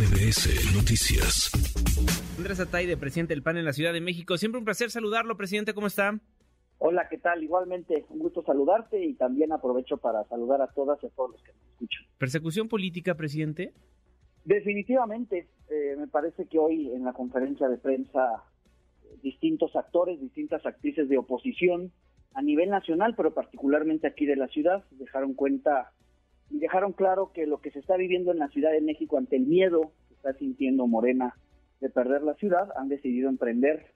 MBS Noticias. Andrés Ataide, presidente del PAN en la Ciudad de México. Siempre un placer saludarlo, presidente. ¿Cómo está? Hola, ¿qué tal? Igualmente, un gusto saludarte y también aprovecho para saludar a todas y a todos los que nos escuchan. ¿Persecución política, presidente? Definitivamente, eh, me parece que hoy en la conferencia de prensa distintos actores, distintas actrices de oposición a nivel nacional, pero particularmente aquí de la ciudad, dejaron cuenta y dejaron claro que lo que se está viviendo en la Ciudad de México ante el miedo está sintiendo Morena de perder la ciudad, han decidido emprender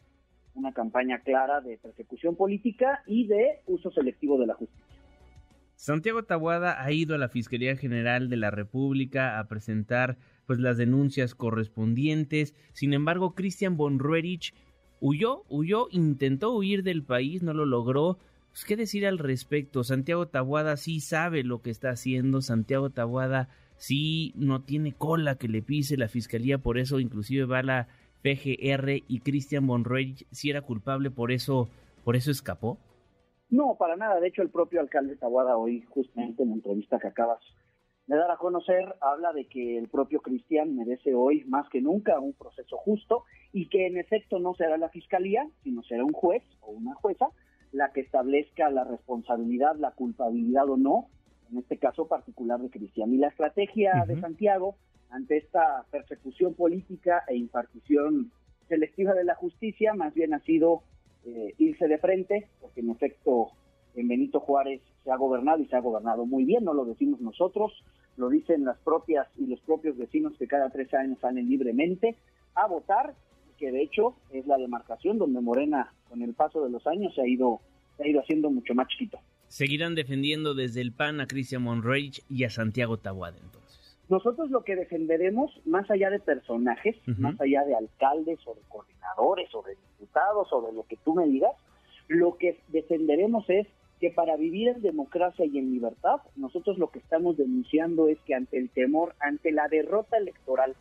una campaña clara de persecución política y de uso selectivo de la justicia. Santiago Tabuada ha ido a la Fiscalía General de la República a presentar pues las denuncias correspondientes. Sin embargo, Cristian von Roerich huyó, huyó, intentó huir del país, no lo logró. Pues, ¿Qué decir al respecto? Santiago Tabuada sí sabe lo que está haciendo. Santiago Tabuada sí no tiene cola que le pise la fiscalía, por eso inclusive va la PGR y Christian Monroy si era culpable, por eso, por eso escapó. No, para nada. De hecho, el propio alcalde Tabuada hoy, justamente en la entrevista que acabas de dar a conocer, habla de que el propio Cristian merece hoy más que nunca un proceso justo y que en efecto no será la fiscalía, sino será un juez o una jueza la que establezca la responsabilidad, la culpabilidad o no, en este caso particular de Cristian. Y la estrategia de Santiago ante esta persecución política e impartición selectiva de la justicia más bien ha sido eh, irse de frente, porque en efecto en Benito Juárez se ha gobernado y se ha gobernado muy bien, no lo decimos nosotros, lo dicen las propias y los propios vecinos que cada tres años salen libremente a votar que de hecho es la demarcación donde Morena con el paso de los años se ha ido, se ha ido haciendo mucho más chiquito. Seguirán defendiendo desde el PAN a Cristian Monreich y a Santiago Tahuada entonces. Nosotros lo que defenderemos, más allá de personajes, más allá de alcaldes o de coordinadores o de diputados o de lo que tú me digas, lo que defenderemos es que para vivir en democracia y en libertad, nosotros lo que estamos denunciando es que ante el temor, ante la derrota electoral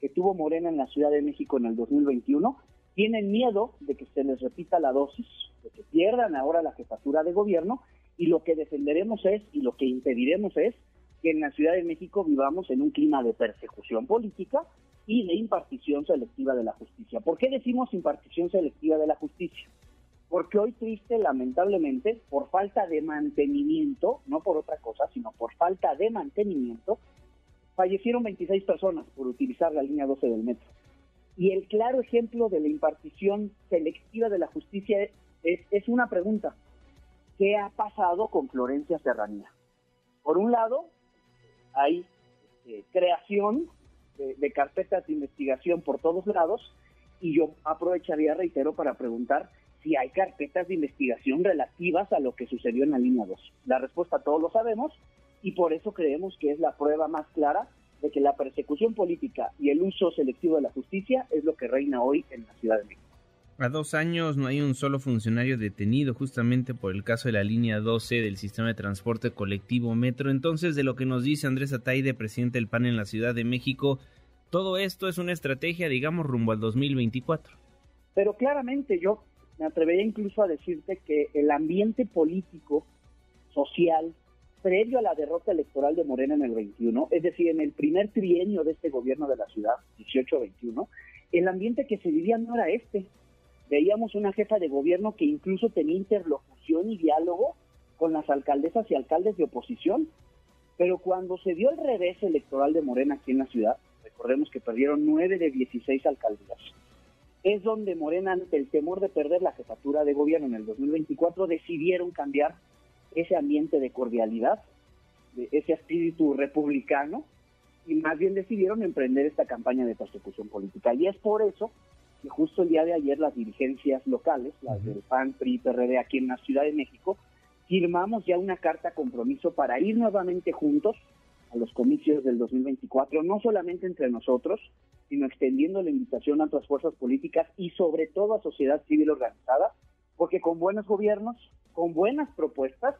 que tuvo Morena en la Ciudad de México en el 2021, tienen miedo de que se les repita la dosis, de que pierdan ahora la jefatura de gobierno y lo que defenderemos es y lo que impediremos es que en la Ciudad de México vivamos en un clima de persecución política y de impartición selectiva de la justicia. ¿Por qué decimos impartición selectiva de la justicia? Porque hoy triste, lamentablemente, por falta de mantenimiento, no por otra cosa, sino por falta de mantenimiento, fallecieron 26 personas por utilizar la línea 12 del metro. Y el claro ejemplo de la impartición selectiva de la justicia es, es una pregunta. ¿Qué ha pasado con Florencia Serranía? Por un lado, hay eh, creación de, de carpetas de investigación por todos lados y yo aprovecharía, reitero, para preguntar si hay carpetas de investigación relativas a lo que sucedió en la línea 2. La respuesta todos lo sabemos, y por eso creemos que es la prueba más clara de que la persecución política y el uso selectivo de la justicia es lo que reina hoy en la Ciudad de México. A dos años no hay un solo funcionario detenido justamente por el caso de la línea 12 del sistema de transporte colectivo Metro. Entonces, de lo que nos dice Andrés Ataide, presidente del PAN en la Ciudad de México, todo esto es una estrategia, digamos, rumbo al 2024. Pero claramente yo me atrevería incluso a decirte que el ambiente político, social, previo a la derrota electoral de Morena en el 21, es decir, en el primer trienio de este gobierno de la ciudad, 18-21, el ambiente que se vivía no era este. Veíamos una jefa de gobierno que incluso tenía interlocución y diálogo con las alcaldesas y alcaldes de oposición. Pero cuando se dio el revés electoral de Morena aquí en la ciudad, recordemos que perdieron 9 de 16 alcaldías, es donde Morena, ante el temor de perder la jefatura de gobierno en el 2024, decidieron cambiar ese ambiente de cordialidad, de ese espíritu republicano, y más bien decidieron emprender esta campaña de persecución política. Y es por eso que justo el día de ayer las dirigencias locales, las del PAN, PRI, PRD aquí en la Ciudad de México, firmamos ya una carta compromiso para ir nuevamente juntos a los comicios del 2024, no solamente entre nosotros, sino extendiendo la invitación a otras fuerzas políticas y sobre todo a sociedad civil organizada, porque con buenos gobiernos, con buenas propuestas,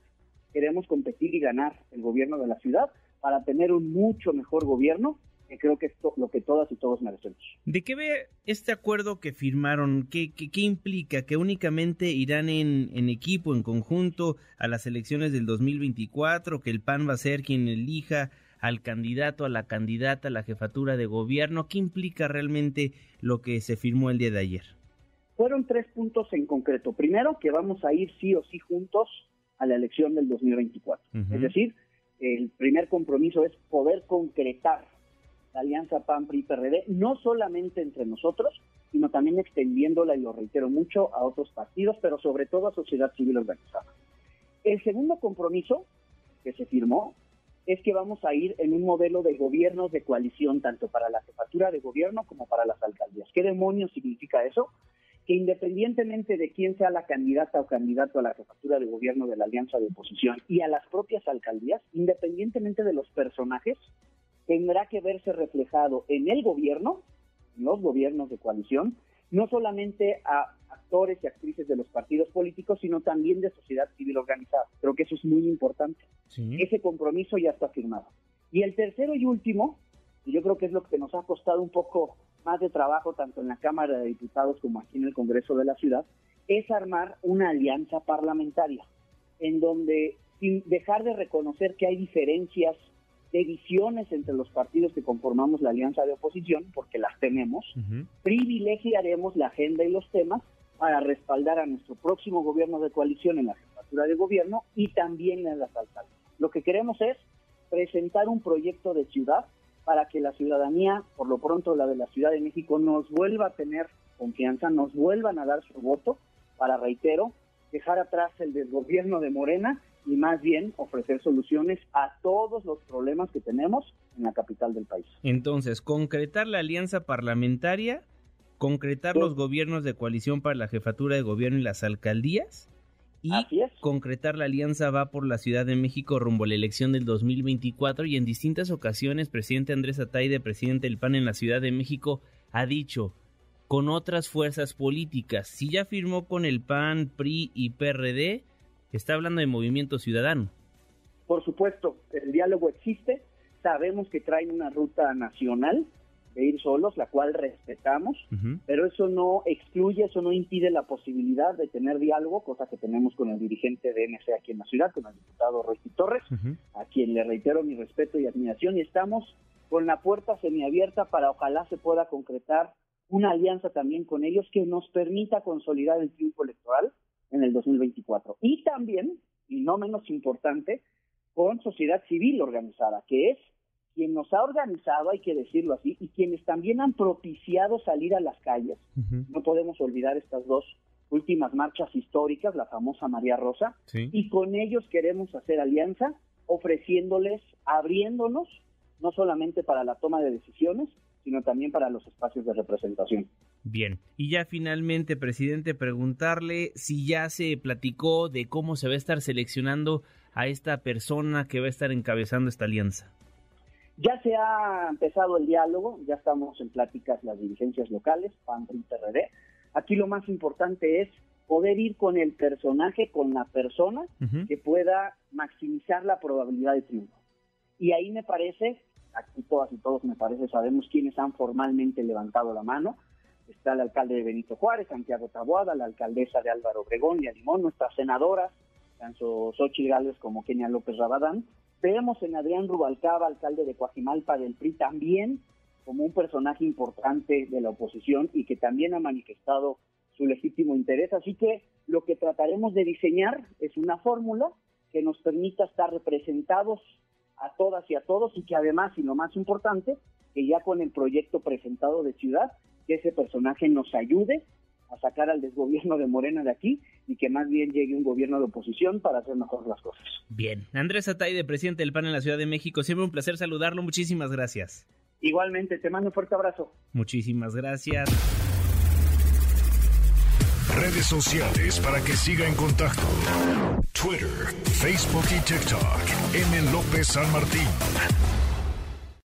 queremos competir y ganar el gobierno de la ciudad para tener un mucho mejor gobierno que creo que es lo que todas y todos merecemos. ¿De qué ve este acuerdo que firmaron? ¿Qué, qué, qué implica? ¿Que únicamente irán en, en, equipo, en conjunto, a las elecciones del 2024? ¿Que el PAN va a ser quien elija al candidato, a la candidata, a la jefatura de gobierno. ¿Qué implica realmente lo que se firmó el día de ayer? Fueron tres puntos en concreto. Primero, que vamos a ir sí o sí juntos a la elección del 2024. Es decir, el primer compromiso es poder concretar la alianza PAN-PRI-PRD, no solamente entre nosotros, sino también extendiéndola, y lo reitero mucho, a otros partidos, pero sobre todo a sociedad civil organizada. El segundo compromiso que se firmó es que vamos a ir en un modelo de gobiernos de coalición, tanto para la jefatura de gobierno como para las alcaldías. ¿Qué demonios significa eso? Que independientemente de quién sea la candidata o candidato a la jefatura de gobierno de la alianza de oposición y a las propias alcaldías, independientemente de los personajes, tendrá que verse reflejado en el gobierno, en los gobiernos de coalición, no solamente a actores y actrices de los partidos políticos, sino también de sociedad civil organizada. Creo que eso es muy importante. Ese compromiso ya está firmado. Y el tercero y último, y yo creo que es lo que nos ha costado un poco más de trabajo tanto en la Cámara de Diputados como aquí en el Congreso de la Ciudad, es armar una alianza parlamentaria, en donde sin dejar de reconocer que hay diferencias de visiones entre los partidos que conformamos la alianza de oposición, porque las tenemos, privilegiaremos la agenda y los temas para respaldar a nuestro próximo gobierno de coalición en la jefatura de gobierno y también en las alcaldías. Lo que queremos es presentar un proyecto de ciudad para que la ciudadanía, por lo pronto la de la Ciudad de México, nos vuelva a tener confianza, nos vuelvan a dar su voto para, reitero, dejar atrás el desgobierno de Morena y más bien ofrecer soluciones a todos los problemas que tenemos en la capital del país. Entonces, concretar la alianza parlamentaria, concretar los gobiernos de coalición para la jefatura de gobierno y las alcaldías y concretar la alianza va por la Ciudad de México rumbo a la elección del 2024 y en distintas ocasiones presidente Andrés Ataide, presidente del PAN en la Ciudad de México, ha dicho con otras fuerzas políticas, si ya firmó con el PAN, PRI y PRD, está hablando de movimiento ciudadano. Por supuesto, el diálogo existe, sabemos que traen una ruta nacional de ir solos, la cual respetamos, pero eso no excluye, eso no impide la posibilidad de tener diálogo, cosa que tenemos con el dirigente de NC aquí en la ciudad, con el diputado Roy Torres, a quien le reitero mi respeto y admiración, y estamos con la puerta semiabierta para ojalá se pueda concretar una alianza también con ellos que nos permita consolidar el triunfo electoral en el 2024. Y también, y no menos importante, con sociedad civil organizada, que es quien nos ha organizado, hay que decirlo así, y quienes también han propiciado salir a las calles. No podemos olvidar estas dos últimas marchas históricas, la famosa María Rosa, y con ellos queremos hacer alianza, ofreciéndoles, abriéndonos, no solamente para la toma de decisiones, sino también para los espacios de representación. Bien, y ya finalmente, presidente, preguntarle si ya se platicó de cómo se va a estar seleccionando a esta persona que va a estar encabezando esta alianza. Ya se ha empezado el diálogo, ya estamos en pláticas las dirigencias locales, PAN, PRI, PRD. Aquí lo más importante es poder ir con el personaje, con la persona que pueda maximizar la probabilidad de triunfo. Y ahí me parece aquí todas y todos me parece sabemos quiénes han formalmente levantado la mano. Está el alcalde de Benito Juárez, Santiago Taboada, la alcaldesa de Álvaro Obregón y Alimón, nuestras senadoras, tanto Xochitl Gálvez como Kenia López Rabadán. Vemos en Adrián Rubalcaba, alcalde de Coajimalpa del PRI, también como un personaje importante de la oposición y que también ha manifestado su legítimo interés. Así que lo que trataremos de diseñar es una fórmula que nos permita estar representados a todas y a todos y que además, y lo más importante, que ya con el proyecto presentado de ciudad, que ese personaje nos ayude a sacar al desgobierno de Morena de aquí y que más bien llegue un gobierno de oposición para hacer mejor las cosas. Bien, Andrés Ataide, presidente del PAN en la Ciudad de México, siempre un placer saludarlo, muchísimas gracias. Igualmente, te mando un fuerte abrazo. Muchísimas gracias. Redes sociales para que siga en contacto: Twitter, Facebook y TikTok. M. López San Martín.